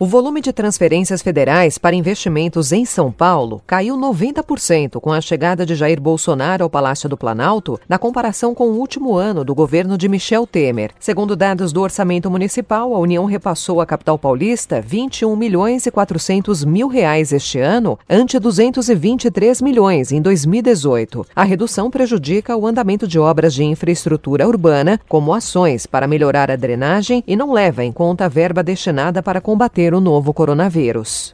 O volume de transferências federais para investimentos em São Paulo caiu 90% com a chegada de Jair Bolsonaro ao Palácio do Planalto, na comparação com o último ano do governo de Michel Temer. Segundo dados do orçamento municipal, a União repassou à capital paulista 21 milhões e 400 mil reais este ano, ante 223 milhões em 2018. A redução prejudica o andamento de obras de infraestrutura urbana, como ações para melhorar a drenagem, e não leva em conta a verba destinada para combater o novo coronavírus.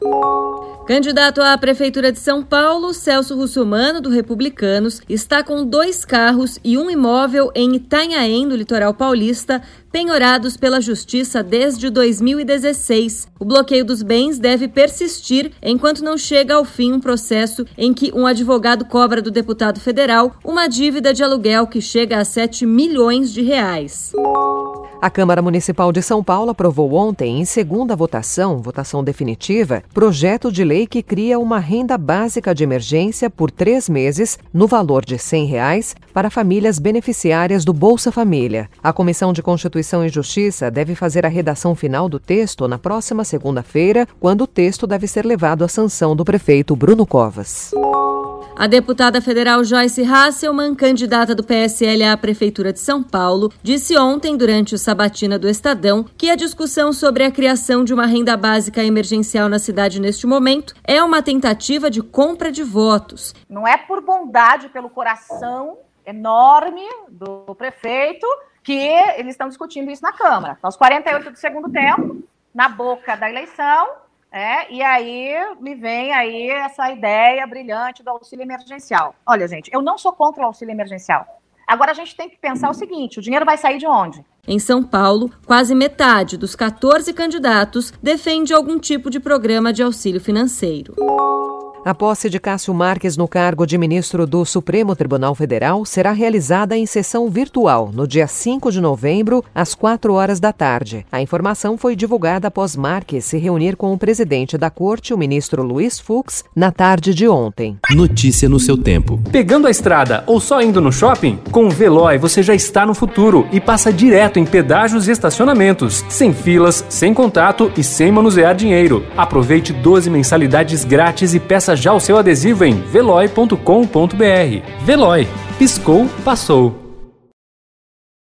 Candidato à Prefeitura de São Paulo, Celso Russomano, do Republicanos, está com dois carros e um imóvel em Itanhaém, no litoral paulista, penhorados pela Justiça desde 2016. O bloqueio dos bens deve persistir enquanto não chega ao fim um processo em que um advogado cobra do deputado federal uma dívida de aluguel que chega a 7 milhões de reais. A Câmara Municipal de São Paulo aprovou ontem, em segunda votação, votação definitiva, projeto de lei que cria uma renda básica de emergência por três meses, no valor de 100 reais, para famílias beneficiárias do Bolsa Família. A Comissão de Constituição e Justiça deve fazer a redação final do texto na próxima segunda-feira, quando o texto deve ser levado à sanção do prefeito Bruno Covas. A deputada federal Joyce Hasselman, candidata do PSL à Prefeitura de São Paulo, disse ontem, durante o sabatina do Estadão, que a discussão sobre a criação de uma renda básica emergencial na cidade neste momento é uma tentativa de compra de votos. Não é por bondade, pelo coração enorme do prefeito que eles estão discutindo isso na Câmara. Aos 48 do segundo tempo, na boca da eleição, é, e aí me vem aí essa ideia brilhante do auxílio emergencial. Olha, gente, eu não sou contra o auxílio emergencial. Agora a gente tem que pensar o seguinte: o dinheiro vai sair de onde? Em São Paulo, quase metade dos 14 candidatos defende algum tipo de programa de auxílio financeiro. A posse de Cássio Marques no cargo de ministro do Supremo Tribunal Federal será realizada em sessão virtual no dia 5 de novembro, às 4 horas da tarde. A informação foi divulgada após Marques se reunir com o presidente da corte, o ministro Luiz Fux, na tarde de ontem. Notícia no seu tempo. Pegando a estrada ou só indo no shopping? Com o Veloy você já está no futuro e passa direto em pedágios e estacionamentos, sem filas, sem contato e sem manusear dinheiro. Aproveite 12 mensalidades grátis e peça já o seu adesivo em veloy.com.br. Veloy. Piscou, passou.